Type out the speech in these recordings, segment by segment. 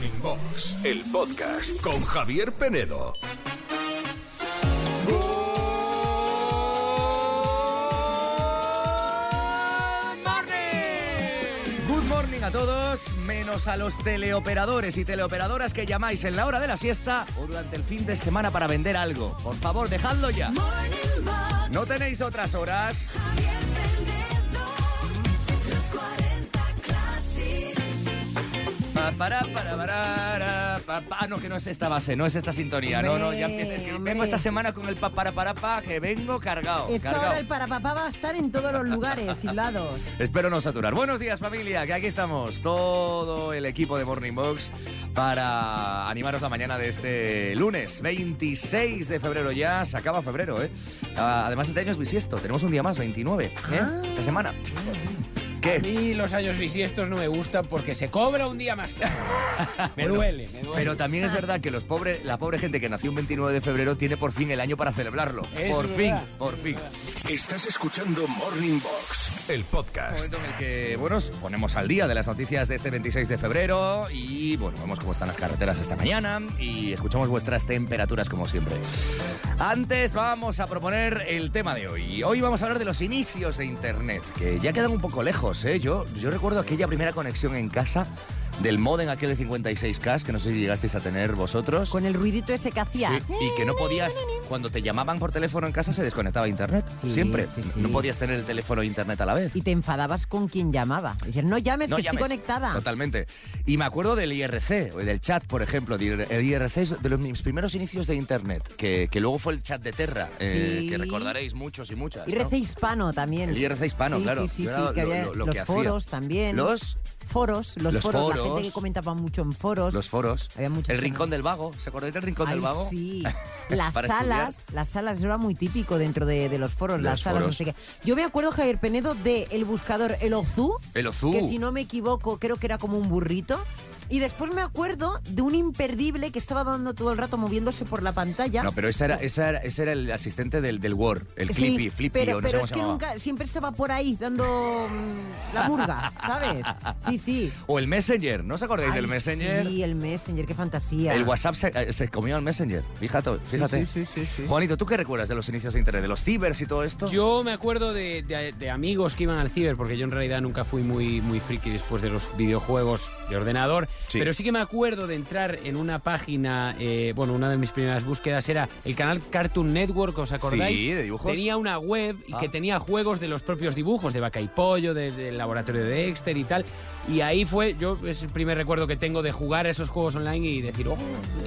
Morning Box, el podcast con Javier Penedo. Good morning a todos, menos a los teleoperadores y teleoperadoras que llamáis en la hora de la siesta o durante el fin de semana para vender algo. Por favor, dejadlo ya. ¿No tenéis otras horas? Pa, para, para, para, pa, pa. Ah, no, que no es esta base, no es esta sintonía. No, no, ya Hombre, empieza. Es que hombre. vengo esta semana con el pa, para, para, pa, que vengo cargado. Es que cargado. ahora el parapapá va a estar en todos los lugares y lados. Espero no saturar. Buenos días familia, que aquí estamos, todo el equipo de Morning Box para animaros la mañana de este lunes, 26 de febrero ya, se acaba febrero, ¿eh? Ah, Además este año es bisiesto, tenemos un día más, 29, ¿eh? Ah. Esta semana. A ¿Qué? mí los años bisiestos no me gustan porque se cobra un día más tarde. Me Bueno, duele, me duele. Pero también es verdad que los pobre, la pobre gente que nació un 29 de febrero tiene por fin el año para celebrarlo. Es por fin, por es fin. verdad. Estás escuchando Morning Box, el podcast. momento en el que, bueno, ponemos al día de las noticias de este 26 de febrero y, bueno, vemos cómo están las carreteras esta mañana y escuchamos vuestras temperaturas como siempre. Antes vamos a proponer el tema de hoy. Hoy vamos a hablar de los inicios de Internet, que ya quedan un poco lejos, ¿eh? Yo, yo recuerdo aquella primera conexión en casa del modem aquel de 56K, que no sé si llegasteis a tener vosotros. Con el ruidito ese que hacía. Sí, y que no podías, cuando te llamaban por teléfono en casa se desconectaba internet, Sí, siempre. sí. No podías tener el teléfono e internet a la vez. Y te enfadabas con quien llamaba. Dices, no llames, No que llames. estoy conectada. Totalmente. Y me acuerdo del IRC, del chat, por ejemplo. El IRC es de los mis primeros inicios de Internet, que, que luego fue el chat de Terra, eh, que recordaréis muchos y muchas. ¿no? IRC hispano también. El IRC hispano, claro. Sí, sí, Yo sí, era que lo- había lo- lo los que hacía. foros también. Los, foros, los, Los foros. La gente que comentaba mucho en foros. los foros. Había muchos el Rincón del Vago. ¿Se acordáis del Rincón del Vago? sí. Las salas, estudiar. las salas eso era muy típico dentro de, de los foros, Los las salas, no sé qué. Yo me acuerdo, Javier Penedo, de el buscador El Ozú, El Ozú. que si no me equivoco, creo que era como un burrito. Y después me acuerdo de un imperdible que estaba dando todo el rato moviéndose por la pantalla. No, pero ese era, esa era, ese era el asistente del, del Word, el Sí, Clippy, Flippy, pero, o no sé pero cómo es se que nunca, siempre estaba por ahí dando mm, la murga, ¿sabes? Sí, sí. O el Messenger, ¿no os acordáis del Ay, Messenger? Sí, el Messenger, qué fantasía. El WhatsApp se, eh, se comió al Messenger. Fíjate, fíjate. Sí, sí, sí, sí. Juanito, ¿tú qué recuerdas de los inicios de Internet? ¿De los cibers y todo esto? Yo me acuerdo de, de- de amigos que iban al ciber, porque yo en realidad nunca fui muy, muy friki después de los videojuegos de ordenador, Sí. pero sí que me acuerdo de entrar en una página, eh, bueno, una de mis primeras búsquedas era el canal Cartoon Network, ¿os acordáis? Sí, de dibujos. Tenía una web y Ah. que tenía juegos de los propios dibujos, de Vaca y Pollo, de- del laboratorio de Dexter y tal. Y ahí fue, yo es el primer recuerdo que tengo de jugar a esos juegos online y decir, oh,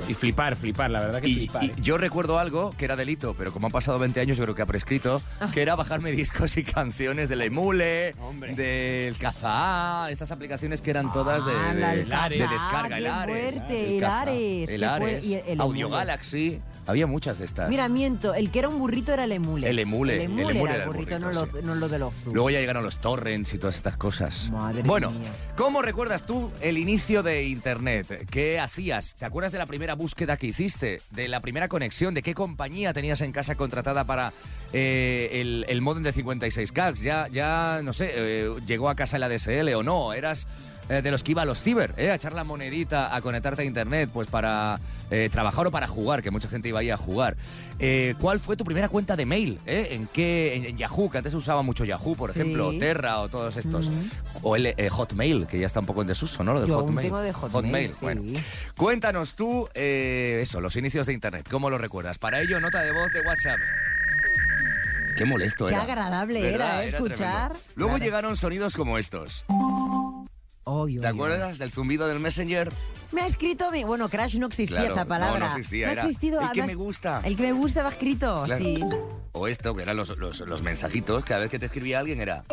y flipar, flipar, la verdad que Y, flipar. y ¿eh? yo recuerdo algo que era delito, pero como han pasado 20 años, yo creo que ha prescrito, que era bajarme discos y canciones del Emule, Hombre. del Caza, estas aplicaciones que eran todas de, Ah, de- la de descarga, fuerte, El qué Hilares, fuerte, y el- el Audio Emule. Galaxy, había muchas de estas. Mira, miento, el que era un burrito era el emule. El emule, El el emule, emule era era el el burrito, burrito, no, sí. lo, no lo de los. Luego ya llegaron los torrents y todas estas cosas. Madre bueno, mía. ¿cómo recuerdas tú el inicio de Internet? ¿Qué hacías? ¿Te acuerdas de la primera búsqueda que hiciste? ¿De la primera conexión? ¿De qué compañía tenías en casa contratada para eh, el, el modem de 56K? Ya, ya no sé, eh, ¿llegó a casa el ADSL o no? ¿Eras eh, de los que iba a los ciber, eh, a echar la monedita, a conectarte a internet, pues para eh, trabajar o para jugar, que mucha gente iba ahí a jugar. ¿Cuál fue tu primera cuenta de mail? eh? ¿En qué? En, en Yahoo, que antes se usaba mucho Yahoo, por Sí. ejemplo, o Terra o todos estos. O el Hotmail, que ya está un poco en desuso, ¿no? Lo Yo aún Hotmail. tengo de Hotmail, sí. bueno. Cuéntanos tú, eso, los inicios de internet, ¿cómo lo recuerdas? Para ello, nota de voz de WhatsApp. Qué molesto Qué era. agradable ¿Verdad? era, ¿eh? escuchar. tremendo. Luego Claro. llegaron sonidos como estos. ¿Te acuerdas del zumbido del Messenger? Me ha escrito mi. Bueno, Crash no existía Claro, esa palabra. no, no existía, No ha era existido. el que me gusta. El que me gusta va escrito, Claro. sí. O esto, que eran los, los- los mensajitos, cada vez que te escribía alguien era.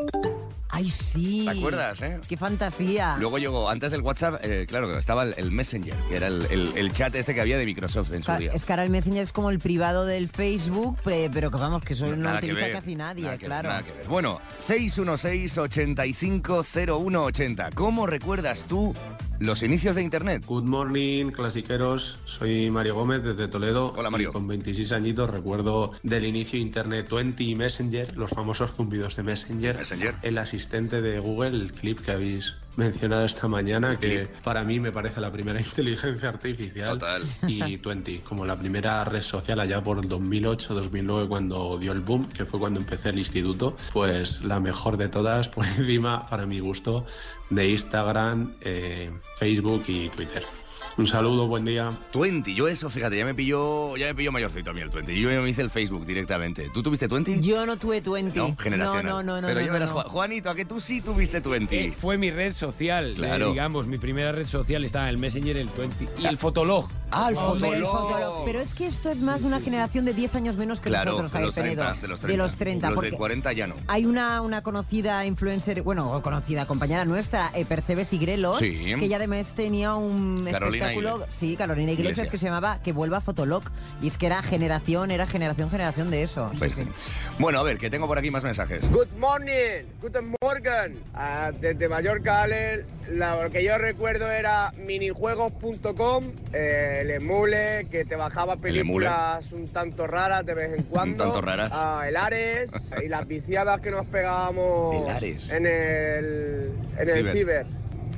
Ay, sí. ¿Te acuerdas, eh? Qué fantasía. Luego llegó, antes del WhatsApp, eh, claro, estaba el, el Messenger, que era el, el- el chat este que había de Microsoft en su día. Es que ahora el Messenger es como el privado del Facebook, pe- pero que vamos, que eso no que utiliza ver, casi nadie, nada que ver, claro. nada que ver. Bueno, 616-850180. ¿Cómo recuerdas tú los inicios de Internet? Good morning, clasiqueros. Soy Mario Gómez desde Toledo. Hola, Mario. Y con 26 añitos recuerdo del inicio de Internet 20 y Messenger, los famosos zumbidos de Messenger. Messenger. El asistente de Google, el clip que habéis mencionado esta mañana, que para mí me parece la primera inteligencia artificial. Total. Y Twenty, como la primera red social allá por el 2008-2009, cuando dio el boom, que fue cuando empecé el instituto, pues la mejor de todas, por encima, para mi gusto, de Instagram, eh, Facebook y Twitter. Un saludo, buen día. Twenty, yo eso, fíjate, ya me pilló, ya me pilló mayorcito a mí el Twenty. Yo me hice el Facebook directamente. ¿Tú tuviste Twenty? Yo no tuve 20. No, generacional. No, no, no. Pero no, ya no, verás, no. Juanito, a que tú sí tuviste Twenty. Eh, fue mi red social, eh, Claro. digamos, mi primera red social estaba en el Messenger, el 20 y el Fotolog. Ah, el Fotolog. Pero es que esto es más de una generación de 10 años menos que Claro, nosotros, de los 30, Penedo. de los 30. De los 30, Los porque de 40 ya no. hay una, una conocida influencer, bueno, conocida compañera nuestra, eh, Percebes y Grelos, Sí. que ya además tenía un Carolina espectáculo, sí, Carolina Iglesias, Iglesias. que se llamaba Que vuelva Fotolog. Y es que era generación, era generación, generación de eso. Pues Sí, sí. sí. Bueno, a ver, que tengo por aquí más mensajes. Good morning, guten morgen. Ah, desde Mallorca, Ale, la- lo que yo recuerdo era minijuegos.com, eh, el emule, que te bajaba películas un tanto raras de vez en cuando. tanto raras. Ah, el Ares y las viciadas que nos pegábamos El Ares. en el, en el Ciber. ciber.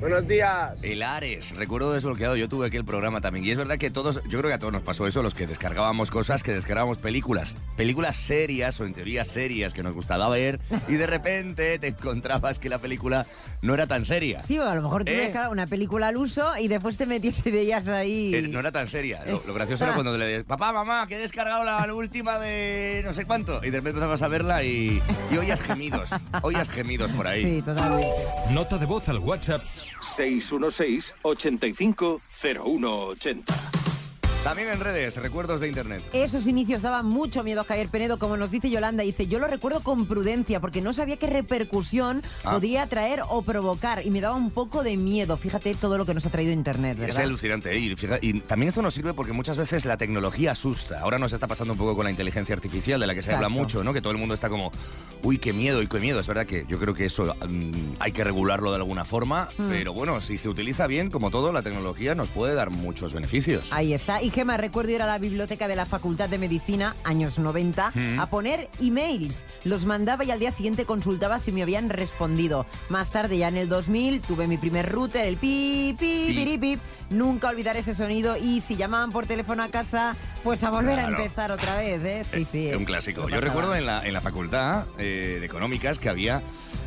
Buenos días. El Ares, recuerdo desbloqueado, yo tuve aquí el programa también. Y es verdad que todos, yo creo que a todos nos pasó eso, los que descargábamos cosas, que descargábamos películas, películas serias o en teoría serias que nos gustaba ver, y de repente te encontrabas que la película no era tan seria. Sí, o a lo mejor tú Eh. descargas una película al uso y después te metías y veías ahí. Eh, No era tan seria. Lo, lo gracioso era cuando le decías, papá, mamá, que he descargado la, la última de no sé cuánto. Y de repente empezabas a verla y, y oías gemidos. Oías gemidos por ahí. Sí, totalmente. Nota de voz al WhatsApp 616-850180. También en redes, recuerdos de internet. Esos inicios daban mucho miedo a Javier Penedo, como nos dice Yolanda. Dice, yo lo recuerdo con prudencia porque no sabía qué repercusión Ah. podría traer o provocar y me daba un poco de miedo. Fíjate todo lo que nos ha traído Internet, Es alucinante. ¿eh? Y, fija- y también esto nos sirve porque muchas veces la tecnología asusta. Ahora nos está pasando un poco con la inteligencia artificial, de la que se habla mucho, ¿no? Que todo el mundo está como, uy, qué miedo y qué miedo. Es verdad que yo creo que eso mm, hay que regularlo de alguna forma, Hmm. pero bueno, si se utiliza bien, como todo, la tecnología nos puede dar muchos beneficios. Ahí está. Y Gema, recuerdo ir a la biblioteca de la Facultad de Medicina, años 90, Mm. a poner emails. Los mandaba y al día siguiente consultaba si me habían respondido. Más tarde, ya en el 2000, tuve mi primer router, el pi, pi, Pi. piri, pip. Nunca olvidar ese sonido y si llamaban por teléfono a casa, pues a volver Claro. a empezar otra vez, ¿eh? Sí, sí. Es un clásico. Yo recuerdo en la, en la facultad eh, de económicas que había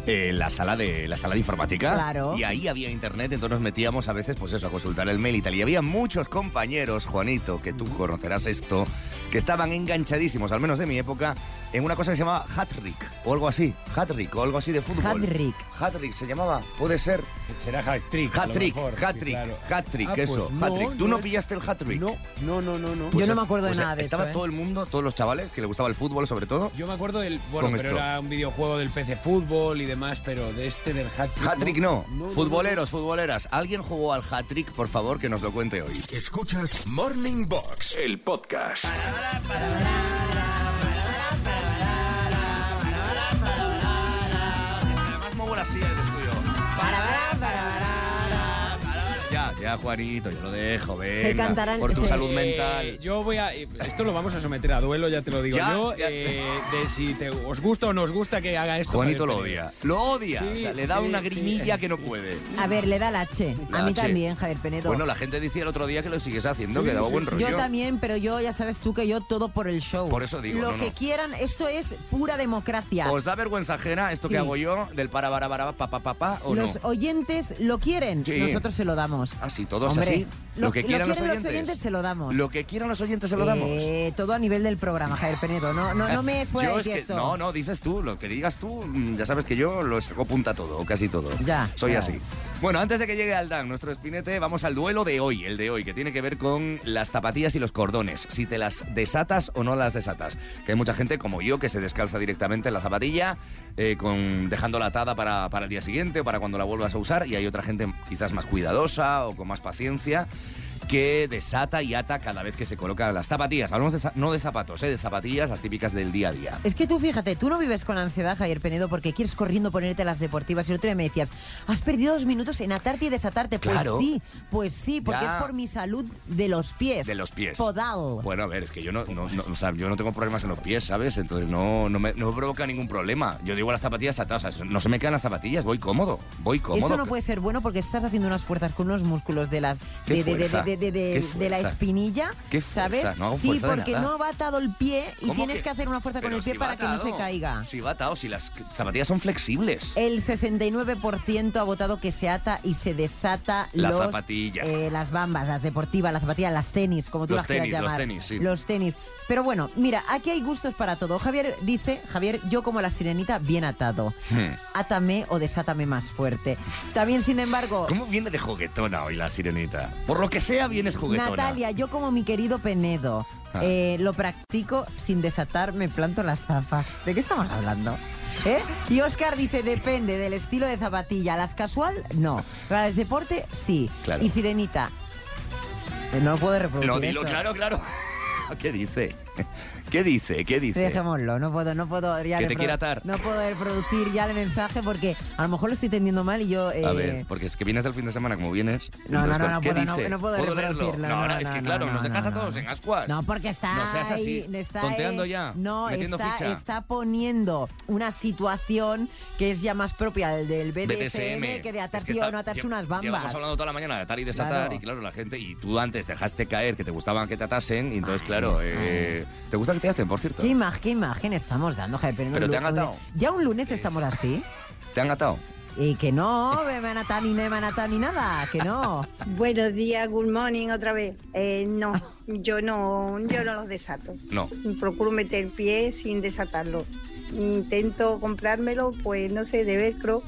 eh, la sala de la sala de informática Claro. y ahí había internet, entonces nos metíamos a veces pues eso a consultar el mail y tal y había muchos compañeros, Juanito, que tú conocerás esto, que estaban enganchadísimos, al menos de mi época, en una cosa que se llamaba Hatrick o algo así, Hatrick o algo así de fútbol. Hat-trick. Hatrick se llamaba, puede ser. Será hat-trick. Hat-trick, hat-trick, claro. hat-trick, Ah, pues eso, no, hat-trick. ¿Tú no es- pillaste el hat-trick? No, no, no, no, no. Yo no es- me acuerdo de pues, nada de Estaba eso, ¿eh? todo el mundo, todos los chavales que le gustaba el fútbol sobre todo. Yo me acuerdo del. Bueno, pero esto. era un videojuego del PC Fútbol y demás, pero de este del hat-trick. Hat-trick no. no, no, Futboleros, futboleras. ¿Alguien jugó al hat-trick? Por favor, que nos lo cuente hoy. Escuchas Morning Box, el podcast. Además, Ya, Juanito, yo lo dejo, venga. cantarán- Por tu se- salud Eh, mental. yo voy a. Esto lo vamos a someter a duelo, ya te lo digo Ya, yo. ya. eh, de si te, os gusta o no os gusta que haga esto. Juanito lo odia. Lo odia. Sí, o sea, le da sí, una sí. grimilla que no puede. A ver, le da la H. La a mí H. también, Javier Penedo. Bueno, la gente decía el otro día que lo sigues haciendo, Sí, que daba sí, buen rollo. Yo también, pero yo ya sabes tú que yo todo por el show. Por eso digo, Lo no, que no. quieran, esto es pura democracia. ¿Os da vergüenza ajena esto que hago yo del para, para, para, pa, pa, pa, pa, o los no? oyentes lo quieren, Sí. nosotros se lo damos. Así, todos Hombre, así. Lo, que quieran los, quieren oyentes. se lo damos. Lo que quieran los oyentes se lo damos. Eh, todo a nivel del programa, Javier Penedo. No, no, no me es fuera de es que- tiesto. no, no, dices tú, lo que digas tú, mm, ya sabes que yo lo saco punta todo, o casi todo. Ya, Soy así. Bueno, antes de que llegue Aldán, nuestro espinete, vamos al duelo de hoy, el de hoy, que tiene que ver con las zapatillas y los cordones. Si te las desatas o no las desatas. Que hay mucha gente como yo que se descalza directamente en la zapatilla, eh, con, dejándola atada para, para el día siguiente o para cuando la vuelvas a usar, y hay otra gente quizás más cuidadosa o con más paciencia. Que desata y ata cada vez que se colocan las zapatillas. Hablamos de no de zapatos, ¿eh? de zapatillas, las típicas del día a día. Es que tú fíjate, tú no vives con ansiedad, Javier Penedo, porque quieres corriendo ponerte las deportivas. Y el otro día me decías, has perdido dos minutos en atarte y desatarte. Claro. Pues sí, pues sí, porque Ya. es por mi salud de los pies. De los pies. Podal. Bueno, a ver, es que yo no, no- no- o sea, yo no tengo problemas en los pies, ¿sabes? Entonces no, no, me, no me provoca ningún problema. Yo digo las zapatillas atadas, o sea, no se me quedan las zapatillas, voy cómodo, voy cómodo. Eso no puede ser bueno porque estás haciendo unas fuerzas con unos músculos de las ¿Qué de, de- de- fuerza? De- de- de- ¿Qué de la espinilla, ¿Qué fuerza? ¿sabes? No hago sí, fuerza de porque nada. no va atado el pie y ¿Cómo tienes que, hacer una fuerza con Pero el pie si va para que no se caiga. Si va atado, si las zapatillas son flexibles. El 69% ha votado que se ata y se desata La los, zapatilla. eh, las bambas, las deportivas, las zapatillas, las tenis, como tú Los las quieras tenis, los llamar. tenis, sí. Los tenis. Pero bueno, mira, aquí hay gustos para todo. Javier dice, Javier, yo como la sirenita, bien atado. Hmm. Átame o desátame más fuerte. También, sin embargo, ¿Cómo viene de juguetona hoy la sirenita? Por lo que sea, vienes juguetona. Natalia, yo como mi querido Penedo, Ah. eh, lo practico sin desatar, me planto las zapas. ¿De qué estamos hablando? ¿Eh? Y Oscar dice, depende del estilo de zapatilla. ¿Las casual? No. Para el deporte, sí. Claro. Y Sirenita. eh, No puedo reproducir Lo dilo, esto. claro, claro. ¿Qué dice? ¿Qué dice? ¿Qué dice? Dejémoslo, no puedo, no puedo ya Que te quiere atar. No puedo reproducir ya el mensaje porque a lo mejor lo estoy entendiendo mal y yo. A eh, ver, porque es que vienes del fin de semana como vienes. No, no, no, no ¿qué puedo, no- dice? no puedo leerlo? reproducirlo, No, no, no, es que no, claro, no, nos dejas no, a no. todos en ascuas. No, porque está. No seas así, está tonteando ya, No, metiendo está, ficha. está poniendo una situación que es ya más propia del, del BDSM, BDSM. que de Es atarse que está- o no atarse unas Llevamos bambas. hablando toda la mañana de atar y desatar Claro. y claro, la gente... Y tú antes dejaste caer que te gustaban que te atasen y entonces, claro, eh, ¿te gusta que te hacen, por cierto? ¿Qué imagen, qué imagen estamos dando, Javier? Pero te han atado. Ya un lunes estamos así. ¿Te han atado? Y que no, me van a atar ni me van a atar ni nada, que no. Buenos días, good morning otra vez. Eh, no, yo no, yo no los desato. No. Procuro meter el pie sin desatarlo. Intento comprármelo, pues no sé, de velcro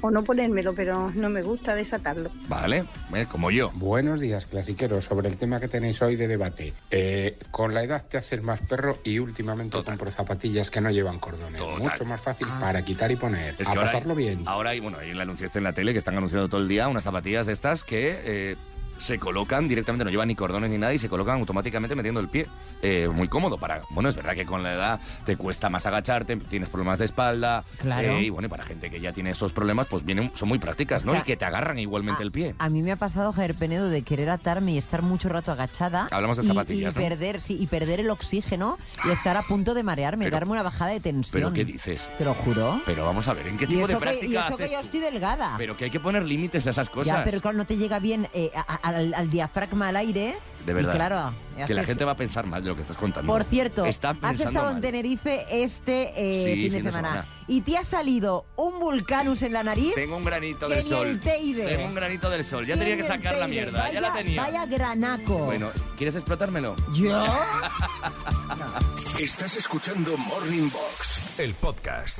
o no ponérmelo, pero no me gusta desatarlo. Vale, eh, como yo. Buenos días, clasiqueros. Sobre el tema que tenéis hoy de debate. Eh, con la edad te haces más perro y últimamente Total. compro zapatillas que no llevan cordones. Total. Mucho más fácil para quitar y poner. Es a que hay, pasarlo bien. ahora hay, bueno, ahí la anunciaste en la tele que están anunciando todo el día unas zapatillas de estas que eh, se colocan directamente, no llevan ni cordones ni nada y se colocan automáticamente metiendo el pie. Eh, muy cómodo para. Bueno, es verdad que con la edad te cuesta más agacharte, tienes problemas de espalda. Claro. eh, y bueno, y para gente que ya tiene esos problemas, pues vienen, son muy prácticas, ¿no? O sea, y que te agarran igualmente el pie. A mí me ha pasado, Javier Penedo, de querer atarme y estar mucho rato agachada. Hablamos de y- zapatillas, y, ¿no? perder, sí, y perder el oxígeno y estar a punto de marearme, Pero- darme una bajada de tensión. ¿Pero qué dices? Te lo juro. Pero vamos a ver, ¿en qué tipo de que, y práctica eso que haces yo tú? estoy delgada. Pero que hay que poner límites a esas cosas. Ya, pero claro, no te llega bien eh, a- a- al, al diafragma al aire. De verdad. Y claro, que la gente va a pensar mal de lo que estás contando. Por cierto, has estado en. Tenerife este eh, Sí, fin, de, semana, semana. y te ha salido un vulcanus en la nariz. Tengo un granito del sol. Tengo un granito del sol. Ya tenía que sacar la mierda. ya la tenía. Vaya granaco. Bueno, ¿quieres explotármelo? ¿Yo? Estás escuchando Morning Box, el podcast.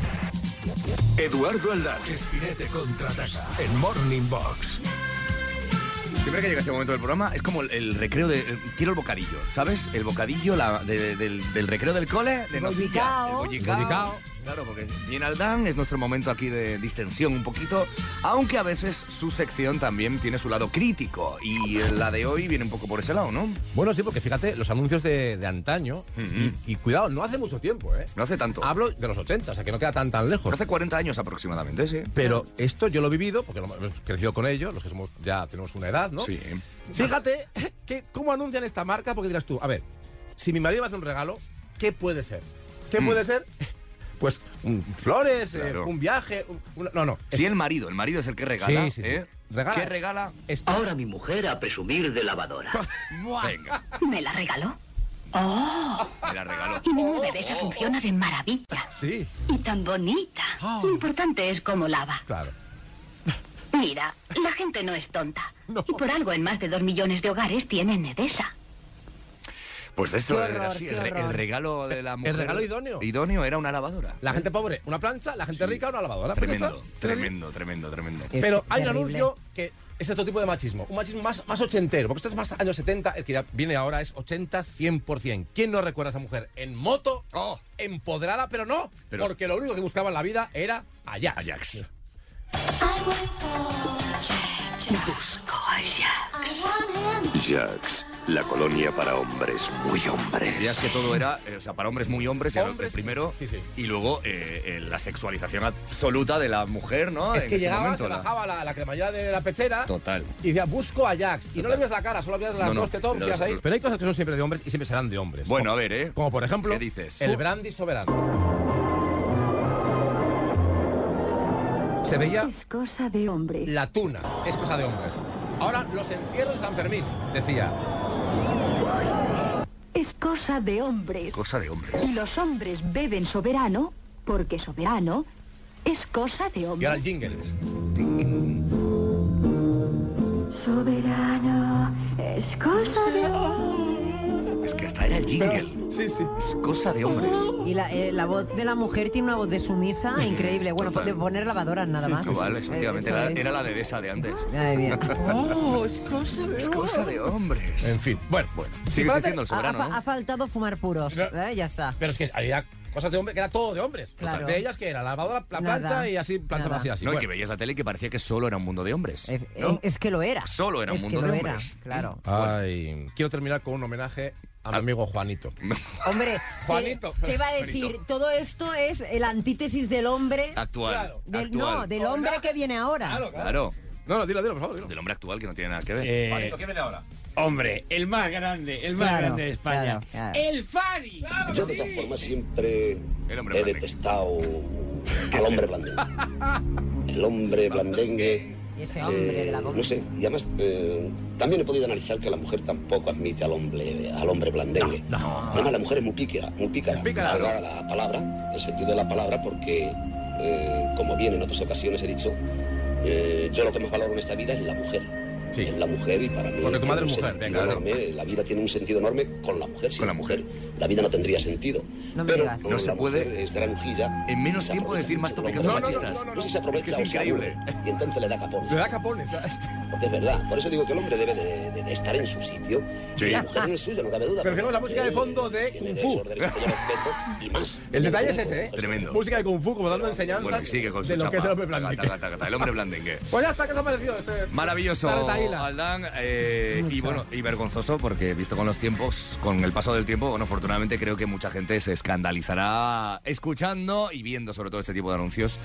Eduardo Aldán, Espinete contraataca en Morning Box. Siempre que llega este momento del programa es como el, el recreo de... el- quiero el bocadillo, ¿sabes? El bocadillo la- de- del, del recreo del cole de nocilla. Bollicao. El bollicao. Bollicao. Claro, porque bien Aldán es nuestro momento aquí de distensión un poquito, aunque a veces su sección también tiene su lado crítico y la de hoy viene un poco por ese lado, ¿no? Bueno, sí, porque fíjate, los anuncios de, de antaño, y, y cuidado, no hace mucho tiempo, ¿eh? No hace tanto. Hablo de los 80, o sea que no queda tan tan lejos. Hace 40 años aproximadamente, sí. Pero esto yo lo he vivido, porque hemos crecido con ellos, los que somos ya tenemos una edad, ¿no? Sí. Fíjate que cómo anuncian esta marca, porque dirás tú, a ver, si mi marido me hace un regalo, ¿qué puede ser? ¿Qué Mm. puede ser? Pues un- flores, eh, un viaje, un- no, no. Sí, el marido. El marido es el que regala. Sí, sí, sí. ¿eh? Regala. ¿Qué regala? Esto. Ahora mi mujer a presumir de lavadora. Venga, ¿Me la regaló? ¡Oh! me la regaló. Y mi bebé se funciona de maravilla. Sí, Y tan bonita. Oh. Lo importante es cómo lava. claro. Mira, la gente no es tonta. No. Y por algo en más de dos millones de hogares tienen Nedesa. Pues eso Qué era horror, así. El, re- horror. el regalo de la mujer. regalo idóneo. Idóneo era una lavadora. La gente pobre, una plancha, la gente rica, una lavadora. Tremendo, tremendo, tremendo, tremendo. Es Pero hay un anuncio que es otro tipo de machismo. Un machismo más, más ochentero. Porque esto es más años 70. El que ya viene ahora es 80 100%. ¿Quién no recuerda a esa mujer en moto? Oh. Empoderada, pero no. Pero- porque lo único que buscaba en la vida era Ajax. Ajax. Busco a Jax. Jax, la colonia para hombres muy hombres. Veías que todo era, eh, o sea, para hombres muy hombres, Hombres, el primero, sí, sí. y luego eh, eh, la sexualización absoluta de la mujer, ¿no? Es que llegaba, momento, se la- bajaba la, la cremallera de la pechera Total. y decía, busco a Jax. Y no le ves la cara, solo ves las No, no, dos tetorcias los- ahí. Pero hay cosas que son siempre de hombres y siempre serán de hombres. Bueno, a ver, ¿eh? Como por ejemplo, ¿Qué dices? el brandy soberano. Se veía Es cosa de hombre. la tuna, es cosa de hombres. Ahora, los encierros de San Fermín, decía. Es cosa de hombres. Cosa de hombres. Y los hombres beben soberano porque soberano es cosa de Y ahora hombres. el jingle. Soberano es cosa de hombres. Es que hasta era el jingle. Sí, sí. Es cosa de hombres. Y la, eh, la voz de la mujer tiene una voz de sumisa increíble. Bueno, Total. de poner lavadoras nada más. Vale, Eh, efectivamente, era, era la de esa de antes. Ay, bien. ¡Oh, es cosa de Es cosa de hombres. En fin, bueno, Bueno, sigue existiendo el soberano, ha- ¿no? ha faltado fumar puros. No. ¿eh? Ya está. Pero es que había cosas de hombres que era todo de hombres. Claro. De ellas que era la lavadora, la Nada. plancha y así, plancha Nada. vacía así. No, y Bueno. que veías la tele y que parecía que solo era un mundo de hombres. ¿no? Es que lo era. Solo era un Es mundo que de lo era, hombres. Claro. Ay, quiero terminar con un homenaje a mi amigo Juanito. Hombre, Juanito. te, iba a decir, todo esto es el antítesis del hombre. Actual. Claro. del- actual. no, del hombre que viene ahora. Claro. No, no, dilo, dilo, por favor, dilo. Del hombre actual que no tiene nada que ver. Eh, Juanito, ¿qué viene ahora? hombre, el más grande, el más Claro, grande de España. claro, claro. El Fari. Yo de todas formas siempre El hombre he detestado al hombre blandengue. El hombre blandengue. Ese hombre eh, de la goma. No sé, y además eh, también he podido analizar que la mujer tampoco admite al hombre al hombre blandengue. No, Además, la mujer es muy pícara, muy pícara. Pícara, la palabra, el sentido de la palabra, porque, eh, como bien en otras ocasiones he dicho, eh, yo lo que más valoro en esta vida es la mujer. Sí. Es la mujer y para mí. Porque tu madre es mujer, sentido venga, enorme, La vida tiene un sentido enorme con la mujer. Sin Con la mujer. La vida no tendría sentido. No me Pero digas. No se puede es granujilla. en menos tiempo decir más tópicos hombres. machistas. No, no, no, se aprovecha Es que es increíble. Y entonces le da capones. Le da capones. ¿sabes? Porque es verdad. Por eso digo que el hombre debe de, de- de estar en su sitio. Sí. Y la mujer en el suyo, no cabe duda. Pero fíjate la música de fondo de Kung Fu. y más. El detalle es ese, ¿eh? Tremendo. Música de Kung Fu, como dando enseñanzas Bueno, sigue con su de lo chapa. que es el hombre blandengue. taca, taca, taca, El hombre blandengue. Pues ya está, ¿qué os ha parecido este? Maravilloso? Aldán. eh, y bueno, y vergonzoso porque visto con los tiempos, con el paso del tiempo, bueno, afortunadamente creo que mucha gente se escandalizará escuchando y viendo sobre todo este tipo de anuncios.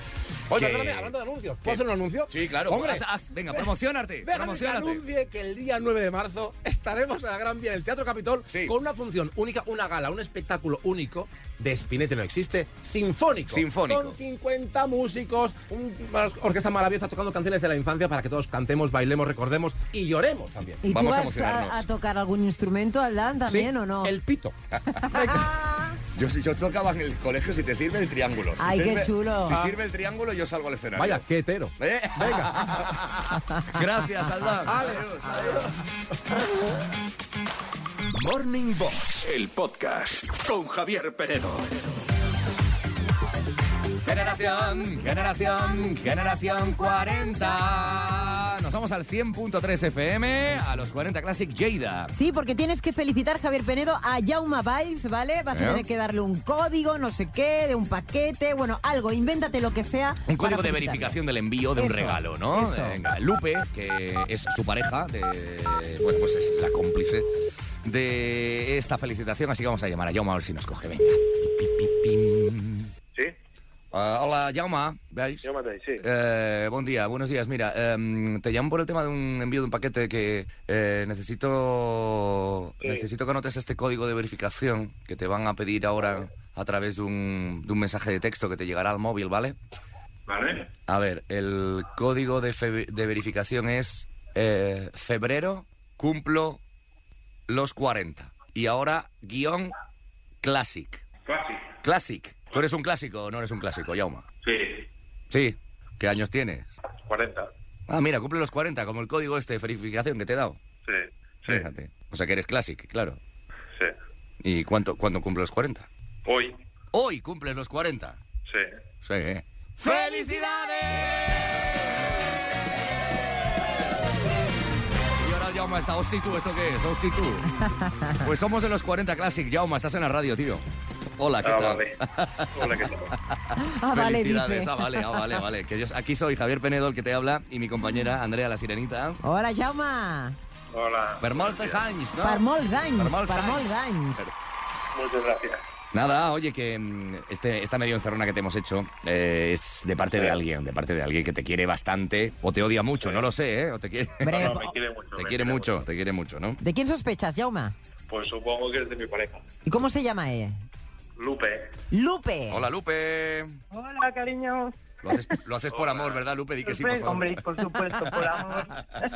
Oye, que- perdóname, hablando de anuncios, ¿Qué? ¿puedo hacer un anuncio? Sí, claro. Hombre, haz- haz- venga, promocionarte. Déjame que anuncie que el día 9 de marzo estaremos en la Gran Vía, en el Teatro Capitol, Sí. con una función única, una gala, un espectáculo único de Spinete no existe, sinfónico. Sinfónico. Con 50 músicos, una orquesta maravillosa tocando canciones de la infancia para que todos cantemos, bailemos, recordemos y lloremos también. ¿Y tú Vamos a emocionarnos. a, a tocar algún instrumento, Aldán, también Sí, o no? El pito. Yo, yo tocaba en el colegio si te sirve el triángulo. Si Ay, qué sirve- chulo. Si Ah. sirve el triángulo, yo salgo al escenario. Vaya, qué hetero. ¿Eh? Venga. Gracias, Aldán. Vale. Morning Box, el podcast con Javier Penedo. Generación, generación, generación 40. Nos vamos al 100.3 FM, a los 40 Classic Jada. Sí, porque tienes que felicitar, Javier Penedo, a Jauma Valls, ¿vale? Vas ¿Eh? a tener que darle un código, no sé qué, de un paquete, bueno, algo, invéntate lo que sea. Un código de verificación del envío de un regalo, ¿no? eso. Venga, Lupe, que es su pareja, de, bueno, pues es la cómplice de esta felicitación, así que vamos a llamar a Jaume a ver si nos coge. Venga. Sí, Ah, hola, Jaume, ¿veis? yo sí. Eh, buen día, buenos días. Mira, em, te llamo por el tema de un envío de un paquete que eh, necesito Sí. necesito que anotes este código de verificación que te van a pedir ahora a través de un, de un mensaje de texto que te llegará al móvil, ¿vale? Vale. A ver, el código de, de verificación es eh, febrero, cumplo los 40. Y ahora, guion, classic. Clásico. Classic. ¿Tú eres un clásico o no eres un clásico, Yauma? Sí, Sí. ¿Qué años tienes? 40. Ah, mira, cumple los 40, como el código este de verificación que te he dado. Sí, sí, Fíjate. O sea que eres classic, claro. sí. ¿Y cuánto, cuándo cumple los 40? Hoy, Hoy cumples los 40. sí. Sí. ¿eh? ¡Felicidades! Y ahora, Jauma, está hosti tú, ¿esto qué es? Hosti tú. Pues somos de los 40 Classic, Jauma, estás en la radio, tío. Hola, ¿qué Ah, tal? vale. Hola, ¿qué tal? Ah, vale, Felicidades, dice. ah, vale, ah, vale, vale. Que yo, aquí soy Javier Penedo, el que te habla, y mi compañera Andrea la Sirenita. Hola, Jauma. Hola. Per moltes anys, no? Per molts anys, Per molts per anys. molts anys. Muchas gracias. Nada, oye, que mm, este, esta medio encerrona que te hemos hecho eh, es de parte de alguien, de parte de alguien que te quiere bastante o te odia mucho, no lo sé, ¿eh? O te quiere, No, no, me quiere mucho. te me quiere mucho, te quiere mucho, ¿no? ¿De quién sospechas, Jauma? Pues supongo que es de mi pareja. ¿Y cómo se llama él? Lupe. Lupe. Hola, Lupe. Hola, cariño. Lo haces, lo haces por amor, ¿verdad, Lupe? Di que sí, por favor. Hombre, por supuesto, por amor.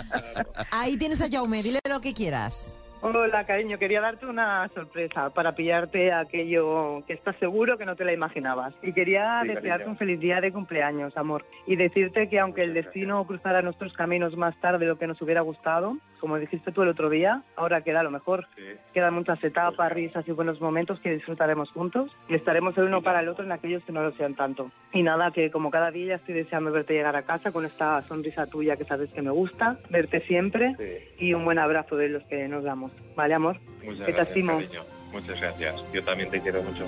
Ahí tienes a Jaume, dile lo que quieras. Hola, cariño. Quería darte una sorpresa para pillarte aquello que estás seguro que no te la imaginabas. Y quería Sí, desearte cariño. un feliz día de cumpleaños, amor. Y decirte que aunque el destino cruzara nuestros caminos más tarde de lo que nos hubiera gustado, como dijiste tú el otro día, ahora queda lo mejor. Quedan muchas etapas, risas y buenos momentos que disfrutaremos juntos y estaremos el uno para el otro en aquellos que no lo sean tanto. Y nada, que como cada día estoy deseando verte llegar a casa con esta sonrisa tuya que sabes que me gusta, verte siempre y un buen abrazo de los que nos damos. ¿Vale, amor? Muchas Que te gracias, estimo. cariño. Muchas gracias. Yo también te quiero mucho.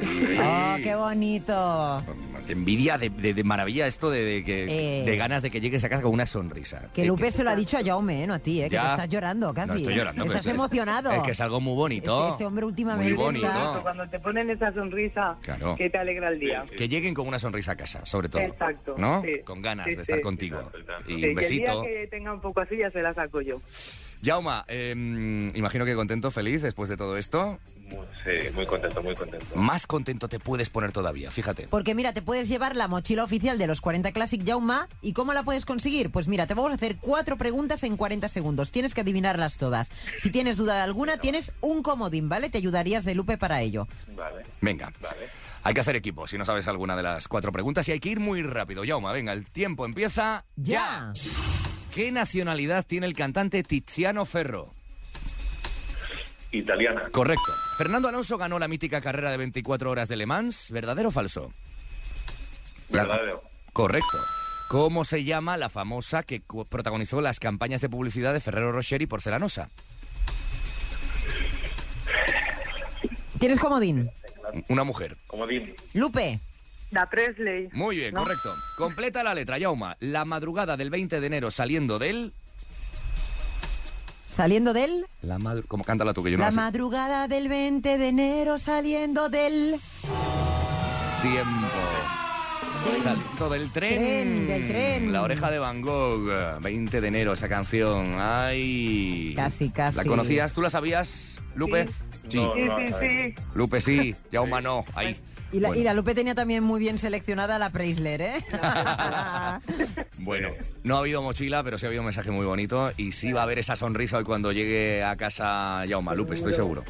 Oh, qué bonito. Qué envidia de, de- de maravilla esto de, de que, Eh. de ganas de que llegues a casa con una sonrisa. Que Lupe se lo ha dicho a Jaume, ¿eh? no a ti, ¿eh? que Ya. te estás llorando casi. No estoy llorando. pero Estás es- es- emocionado. Es que es algo muy bonito. Ese- ese hombre últimamente Muy bonito. Cuando te ponen esa sonrisa Claro. que te alegra el día. Que lleguen con una sonrisa a casa, sobre todo. Exacto, ¿No? sí. Con ganas Sí, de estar sí. contigo. Y un que besito. día que tenga un poco así ya se la saco yo. Jauma, eh, imagino que contento, feliz después de todo esto. Muy- Sí, muy contento, muy contento. Más contento te puedes poner todavía, fíjate. Porque mira, te puedes llevar la mochila oficial de los 40 Classic Jauma. ¿Y cómo la puedes conseguir? Pues mira, te vamos a hacer cuatro preguntas en 40 segundos. Tienes que adivinarlas todas. Si tienes duda de alguna, tienes un comodín, ¿vale? Te ayudarías de Lupe para ello. Vale. Venga. Vale. Hay que hacer equipo si no sabes alguna de las cuatro preguntas y hay que ir muy rápido. Jauma, venga, el tiempo empieza ¡Ya! ¿Qué nacionalidad tiene el cantante Tiziano Ferro? Italiana. Correcto. Fernando Alonso ganó la mítica carrera de 24 horas de Le Mans, ¿verdadero o falso? La- Verdadero. Correcto. ¿Cómo se llama la famosa que protagonizó las campañas de publicidad de Ferrero Rocher y Porcelanosa? ¿Tienes comodín? Una mujer. Comodín. Lupe. La Presley. Muy bien, ¿no? correcto. Completa la letra, Yauma. La madrugada del 20 de enero saliendo del... Saliendo del... La madru... ¿Cómo cántala tú que yo no La la sé? madrugada del 20 de enero saliendo del... Tiempo. Saliendo del tren. Tren, del tren. La oreja de Van Gogh. 20 de enero, esa canción. Ay. Casi, casi. ¿La conocías? ¿Tú la sabías, Lupe? Sí, sí, sí. Lupe sí, Yauma no. Ahí. Y la, Bueno. y la Lupe tenía también muy bien seleccionada la Preisler, ¿eh? Bueno, no ha habido mochila, pero sí ha habido un mensaje muy bonito y sí va a haber esa sonrisa hoy cuando llegue a casa Yauma, Lupe, estoy seguro.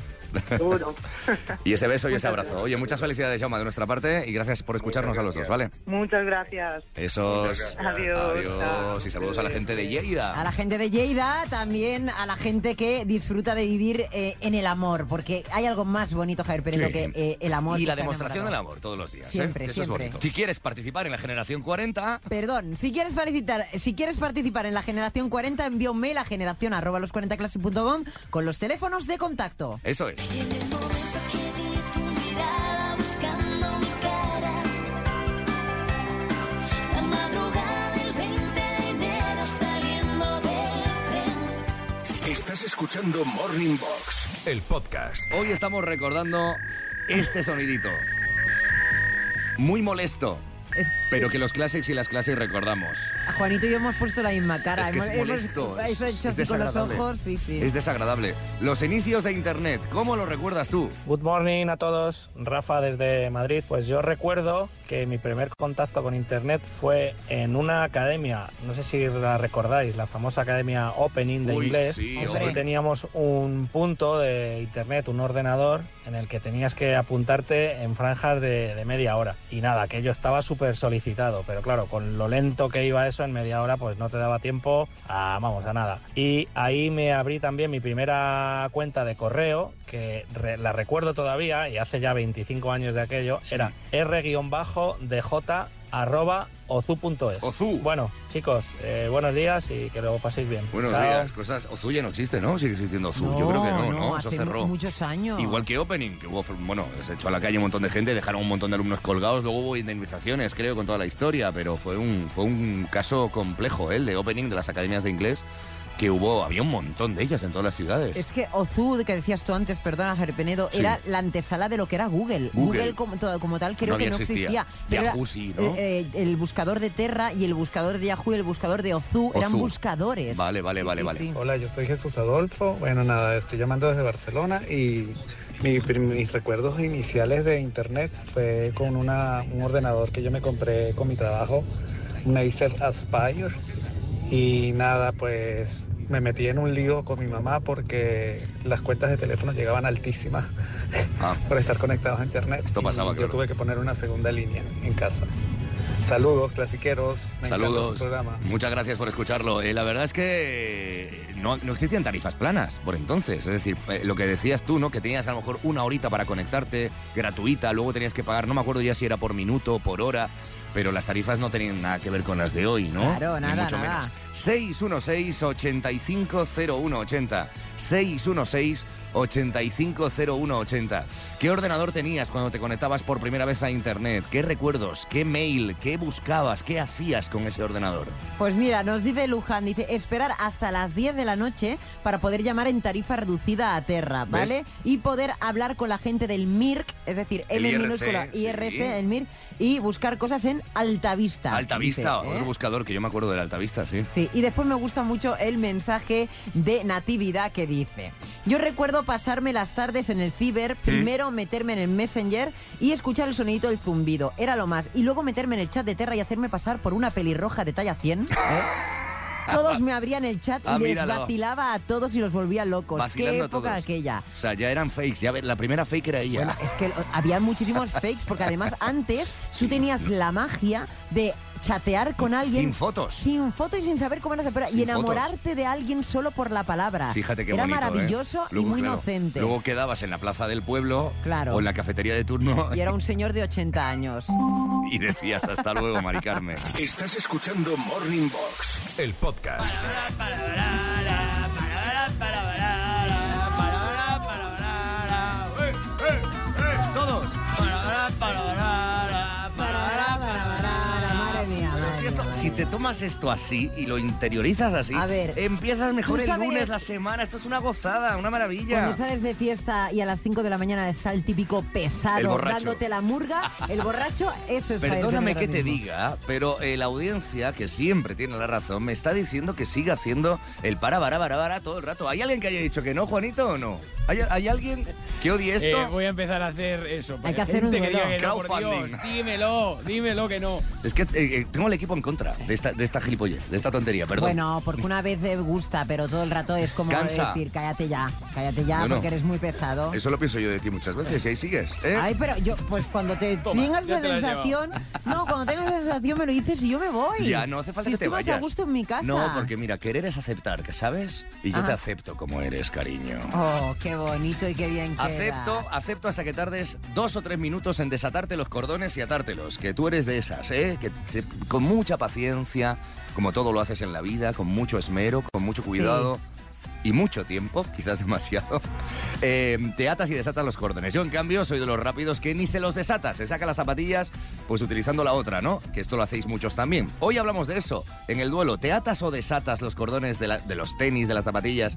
Seguro. Y ese beso y ese abrazo. Oye, muchas felicidades, Yauma, de nuestra parte y gracias por escucharnos a los dos, ¿vale? Muchas gracias. Esos. Adiós. Adiós. Y saludos a la gente de A Lleida. la gente de Lleida, también a la gente que disfruta de vivir eh, en el amor, porque hay algo más bonito, Javier Pérez, Sí. que eh, el amor. Y la demostración del amor todos los días. ¿eh? Siempre, Que Eso siempre. es bonito. Si quieres participar en la generación 40, Perdón, si quieres participar, si quieres participar en la generación 40, envía un mail a generación arroba los 40classic.com con los teléfonos de contacto. eso es. Mirada buscando mi cara. La madrugada del 20 de enero saliendo del tren. Estás escuchando Morning Box, el podcast. Hoy estamos recordando este sonidito. Muy molesto. Es- Pero que los clásicos y las clases recordamos. A Juanito y yo hemos puesto la misma cara. Es que hemos, hemos- molesto. es- eso he hecho es así con los desagradable. ojos, sí, sí. Es desagradable. Los inicios de Internet, ¿cómo lo recuerdas tú? Good morning a todos, Rafa desde Madrid. Pues yo recuerdo que mi primer contacto con Internet fue en una academia, no sé si la recordáis, la famosa academia Opening de Uy, inglés. sí, ahí teníamos un punto de Internet, un ordenador, en el que tenías que apuntarte en franjas de, de media hora. Y nada, aquello estaba súper solicitado, pero claro, con lo lento que iba eso en media hora, pues no te daba tiempo a, vamos, a nada. Y ahí me abrí también mi primera cuenta de correo, que re- la recuerdo todavía, y hace ya 25 años de aquello, era r-dj arroba ozu.es. Ozu. Bueno, chicos, eh, buenos días y que lo paséis bien. Buenos Chao. días, cosas. Ozu ya no existe, ¿no? Sigue existiendo Ozu. Yo creo que no, ¿no? Eso hace cerró. mu- muchos años. Igual que Opening, que hubo, bueno, se echó a la calle un montón de gente, dejaron un montón de alumnos colgados, luego hubo indemnizaciones, creo, con toda la historia, pero fue un, fue un caso complejo, ¿eh? el de Opening de las academias de inglés, que hubo, había un montón de ellas en todas las ciudades. Es que Ozu, que decías tú antes, perdona, Javier Penedo, Sí. era la antesala de lo que era Google. Google. Google, como, tal creo No que no existía. existía. Pero era, Yahoo sí, ¿no? eh, eh, el buscador de Terra y el buscador de Yahoo y el buscador de Ozu, eran buscadores. Vale, vale, Sí, vale, sí, vale. sí. Hola, yo soy Jesús Adolfo. Bueno, nada, estoy llamando desde Barcelona y mi mis recuerdos iniciales de internet fue con una, un ordenador que yo me compré con mi trabajo, un Acer Aspire. Y nada, pues me metí en un lío con mi mamá porque las cuentas de teléfono llegaban altísimas por estar conectados a internet. Ah. Esto pasaba, y claro. Yo tuve que poner una segunda línea en casa. Saludos, clasiqueros. Me Saludos. su programa. Muchas gracias por escucharlo. Eh, la verdad es que no, no existían tarifas planas por entonces. Es decir, eh, lo que decías tú, ¿no? Que tenías a lo mejor una horita para conectarte, gratuita, luego tenías que pagar, no me acuerdo ya si era por minuto o por hora, pero las tarifas no tenían nada que ver con las de hoy, ¿no? Claro, Ni nada, mucho nada. menos. 616-850180. 616-850180. ¿Qué ordenador tenías cuando te conectabas por primera vez a Internet? ¿Qué recuerdos? ¿Qué mail? ¿Qué buscabas? ¿Qué hacías con ese ordenador? Pues mira, nos dice Luján, dice, esperar hasta las 10 de la noche para poder llamar en tarifa reducida a Terra, ¿vale? Y poder hablar con la gente del MIRC, es decir, M IRC, minúscula, sí. IRC, el MIRC, y buscar cosas en Altavista. Altavista, dice, ¿eh? otro buscador que yo me acuerdo del Altavista, sí. Sí, y después me gusta mucho el mensaje de Natividad que dice, yo recuerdo pasarme las tardes en el ciber, primero meterme en el Messenger y escuchar el sonidito del zumbido, era lo más, y luego meterme en el chat de Terra y hacerme pasar por una pelirroja de talla 100. ¿eh? Todos me abrían el chat y Ah, les míralo. vacilaba a todos y los volvía locos. Qué Vacilando época todos. aquella. O sea, ya eran fakes. Ya, la primera fake era ella. Bueno, es que había muchísimos fakes porque además antes tú tenías la magia de chatear con alguien Sin fotos. sin foto y sin saber cómo era esa persona, y enamorarte de alguien solo por la palabra. Fíjate qué Era bonito, ¿eh? maravilloso y Luego, muy claro, inocente. Luego quedabas en la plaza del pueblo Claro. o en la cafetería de turno Y era un señor de 80 años. y decías hasta luego, Mari Carmen. Estás escuchando Morning Box, el podcast. Todos. Si, te tomas esto así y lo interiorizas así, A ver, empiezas mejor el sabes- lunes, la semana. Esto es una gozada, una maravilla. Cuando sales de fiesta y a las 5 de la mañana está el típico pesado dándote la murga, el borracho, eso es Perdóname que te diga, pero eh, la audiencia, que siempre tiene la razón, me está diciendo que siga haciendo el para, para, para, para todo el rato. ¿Hay alguien que haya dicho que no, Juanito, o no? ¿Hay, hay alguien que odie esto? Eh, voy a empezar a hacer eso. Hay que Gente hacer un que diga que no, por. Dios, dímelo, dímelo que no. Es que eh, tengo el equipo en contra de esta, de esta gilipollez, de esta tontería, perdón. Bueno, porque una vez te gusta, pero todo el rato es como Cansa. decir, cállate ya, cállate ya, Bueno. porque eres muy pesado. Eso lo pienso yo de ti muchas veces y ahí sigues, ¿eh? Ay, pero yo, pues cuando te Toma, tengas te la sensación, no, cuando tengas esa sensación me lo dices y yo me voy. Ya, no hace falta si que te vayas. a gusto en mi casa. No, porque mira, querer es aceptar, sabes? Y yo Ajá. te acepto como eres, cariño. Oh, qué bonito y qué bien queda. Acepto, acepto hasta que tardes dos o tres minutos en desatarte los cordones y atártelos, que tú eres de esas, ¿eh? Que se- con mucha paciencia, como todo lo haces en la vida, con mucho esmero, con mucho cuidado. Y mucho tiempo, quizás demasiado, eh, te atas y desatas los cordones. Yo, en cambio, soy de los rápidos que ni se los desata. Se saca las zapatillas, pues utilizando la otra, ¿no? Que esto lo hacéis muchos también. Hoy hablamos de eso, en el duelo. ¿Te atas o desatas los cordones de, la- de los tenis, de las zapatillas?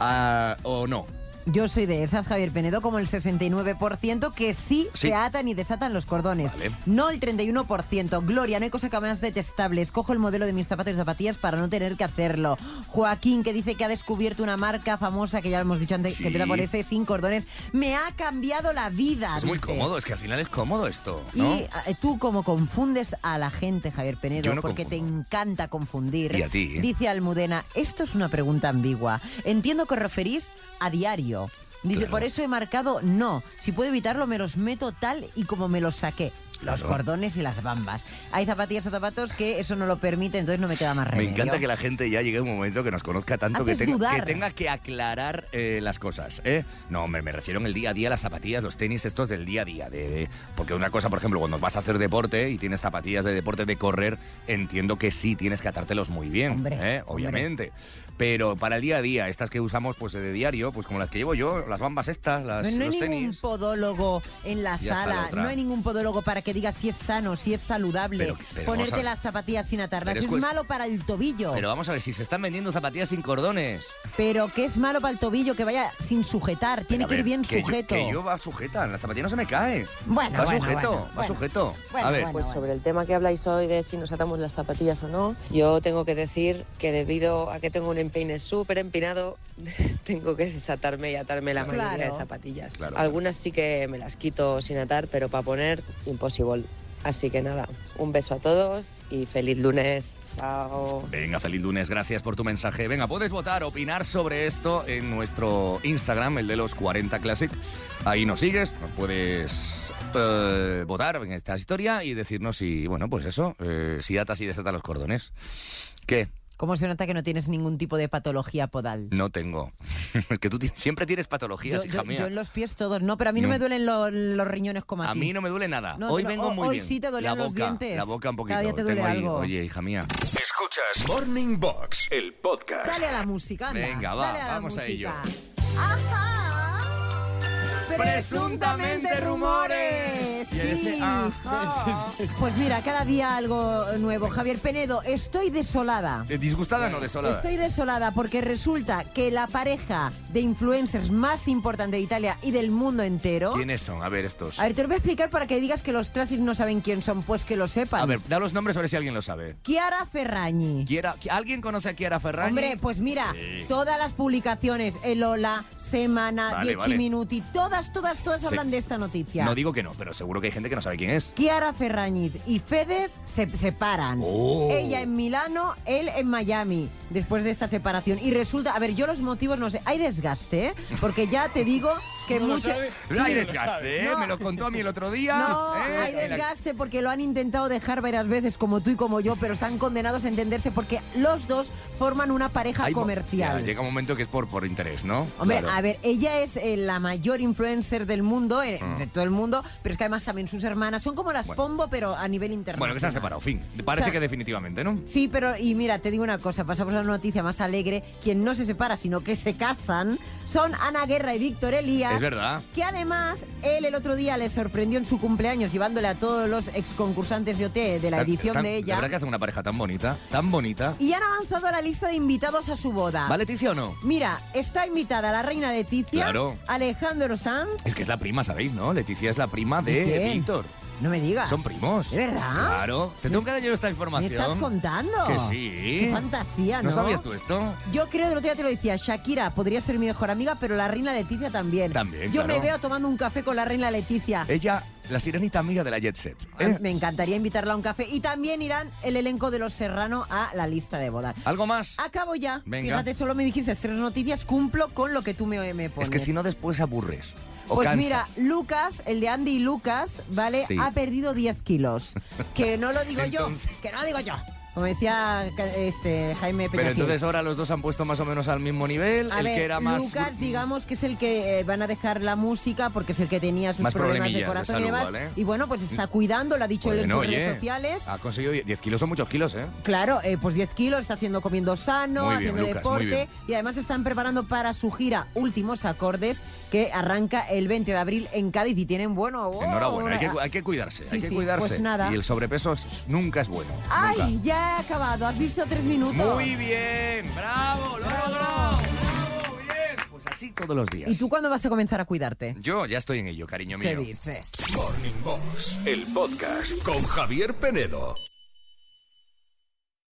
Ah, ¿O no? Yo soy de esas, Javier Penedo, como el 69% que sí, Sí. se atan y desatan los cordones. Vale. No el 31%. Gloria, no hay cosa que más detestable. Escojo el modelo de mis zapatos y zapatillas para no tener que hacerlo. Joaquín, que dice que ha descubierto una marca famosa que ya hemos dicho antes, Sí. que empieza por ese, sin cordones. Me ha cambiado la vida. Es muy cómodo, es que al final es cómodo esto, ¿no? Y eh, tú como confundes a la gente, Javier Penedo, no porque te encanta confundir. Y a ti, ¿eh? Dice Almudena, esto es una pregunta ambigua. Entiendo que referís a diario. Dice, Claro. por eso he marcado no. Si puedo evitarlo, me los meto tal y como me los saqué. Los Claro. cordones y las bambas. Hay zapatillas o zapatos que eso no lo permite, entonces no me queda más Me remedio. encanta que la gente ya llegue a un momento que nos conozca tanto que tenga, que tenga que aclarar eh, las cosas. ¿eh? No, hombre, me refiero en el día a día, las zapatillas, los tenis estos del día a día. De, de- porque una cosa, por ejemplo, cuando vas a hacer deporte y tienes zapatillas de deporte de correr, entiendo que sí, tienes que atártelos muy bien, Hombre, ¿eh? hombre. Pero para el día a día, estas que usamos pues de diario, pues como las que llevo yo, las bambas estas, las, no hay los ningún tenis. podólogo en la Ya está la sala, no hay ningún podólogo para que diga si es sano, si es saludable, Pero- pero vamos ponerte a- las zapatillas sin atarlas. Es, malo para el tobillo. Pero vamos a ver, si se están vendiendo zapatillas sin cordones. Pero que es malo para el tobillo que vaya sin sujetar. Tiene que ir bien que yo- sujeto. que yo va sujeta, la zapatilla no se me cae. Bueno, va bueno, sujeto, bueno, va bueno. sujeto. Bueno, a ver, Pues sobre el tema que habláis hoy de si nos atamos las zapatillas o no, yo tengo que decir que debido a que tengo un empeine súper empinado, tengo que desatarme y atarme la mayoría Claro. de zapatillas. Claro, Algunas sí que me las quito sin atar, pero para poner, imposible. Así que nada, un beso a todos y feliz lunes. Chao. Venga, feliz lunes, gracias por tu mensaje. Venga, puedes votar, opinar sobre esto en nuestro Instagram, el de los 40 Classic. Ahí nos sigues, nos puedes eh, votar en esta historia y decirnos si, bueno, pues eso, eh, si atas y desatas los cordones. ¿Qué? ¿Cómo se nota que no tienes ningún tipo de patología podal? No tengo. Es que tú siempre tienes patologías, Yo, hija yo- mía. yo en los pies todos, no, pero a mí no, No. me duelen lo- los riñones como a, A ti. mí no me duele nada. No, hoy no, vengo muy hoy bien. sí te dolían la los boca, dientes. La boca un poquito. Cada día te duele Tengo ahí- algo. Oye, hija mía. Escuchas Morning Box, el podcast. Dale a la música, anda. Venga, va, dale a la vamos a ello. Presuntamente rumores. Y ese, Sí. ah. Ah. Pues mira, cada día algo nuevo. Javier Penedo, estoy desolada. Eh, ¿Disgustada o no desolada? Estoy desolada porque resulta que la pareja de influencers más importante de Italia y del mundo entero. ¿Quiénes son? A ver, estos. A ver, te lo voy a explicar para que digas que los clásicos no saben quién son, pues que lo sepan. A ver, da los nombres a ver si alguien lo sabe. Chiara Ferragni. Kiara- ¿Alguien conoce a Kiara Ferragni? Hombre, pues mira, Sí. todas las publicaciones, el Hola, Semana, Vale, 10 vale. Minuti, todas, todas, todas Sí. hablan de esta noticia. No digo que no, pero seguro que hay gente que no sabe quién es. Chiara Ferragni y Fede se separan. Oh. Ella en Milano, él en Miami, después de esta separación. Y resulta, a ver, yo los motivos no sé, hay desgaste, ¿eh? porque ya te digo que No lo mucho... hay desgaste. ¿eh? No. Me lo contó a mí el otro día. No, ¿eh? hay desgaste porque lo han intentado dejar varias veces, como tú y como yo, pero están condenados a entenderse porque los dos forman una pareja hay comercial. Ya, llega un momento que es por, por interés, ¿no? Hombre, Claro. a ver, ella es eh, la mayor influencer del mundo, eh, Ah. de todo el mundo, pero es que además también sus hermanas son como las Bueno. Pombo, pero a nivel internacional. Bueno, que se han separado, fin. Parece O sea, que definitivamente, ¿no? Sí, pero y mira, te digo una cosa, pasamos a la noticia más alegre. Quien no se separa, sino que se casan, son Ana Guerra y Víctor Elías. Es verdad. Que además, él el otro día le sorprendió en su cumpleaños llevándole a todos los ex concursantes de OT de la Están- edición están- de La ella. verdad que hacen una pareja tan bonita, tan bonita. Y han avanzado a la lista de invitados a su boda. ¿Va Leticia o no? Mira, está invitada la reina Leticia, Claro. Alejandro Sanz. Es que es la prima, ¿sabéis, no? Leticia es la prima de? Víctor. No me digas. Son primos. ¿De verdad? Claro. Te tengo que dar yo esta ¿Me información. estás contando? Que sí. Qué fantasía, ¿no? ¿No sabías tú esto? Yo creo, el otro día te lo decía, Shakira podría ser mi mejor amiga, pero la reina Leticia también. También, Yo claro. me veo tomando un café con la reina Leticia. Ella, la sirenita amiga de la Jet Set. Ah, ¿eh? Me encantaría invitarla a un café. Y también irán el elenco de Los Serrano a la lista de boda. ¿Algo más? Acabo ya. Venga. Fíjate, solo me dijiste tres noticias, cumplo con lo que tú me, me pones. Es que si no, después aburres. O Pues mira, Lucas, el de Andy y Lucas, ¿vale? Sí. Ha perdido 10 kilos. Que no lo digo yo, que no lo digo yo. Como decía este Jaime Peña. Pero entonces ahora los dos han puesto más o menos al mismo nivel. A el ver, que era más. Lucas, digamos que es el que eh, van a dejar la música porque es el que tenía sus Más problemas de de corazón y salud, demás. ¿vale? Y bueno, pues está cuidando, lo ha dicho él en sus redes sociales. Ha conseguido 10 10 kilos, son muchos kilos, ¿eh? Claro, eh, pues 10 kilos, está haciendo comiendo sano, bien, haciendo Lucas, deporte y además están preparando para su gira Últimos Acordes que arranca el 20 de abril en Cádiz y tienen bueno. oh, Enhorabuena, hay que, una- hay que cuidarse, Sí, hay que sí, cuidarse. pues nada. Y el sobrepeso es- nunca es bueno. ¡Ay! nunca. Ya acabado, has visto tres minutos. Muy bien, bravo, lo logrado. Bravo, bien. Pues así todos los días. ¿Y tú cuándo vas a comenzar a cuidarte? Yo ya estoy en ello, cariño mío. ¿Qué dices? Morning Box, el podcast con Javier Penedo.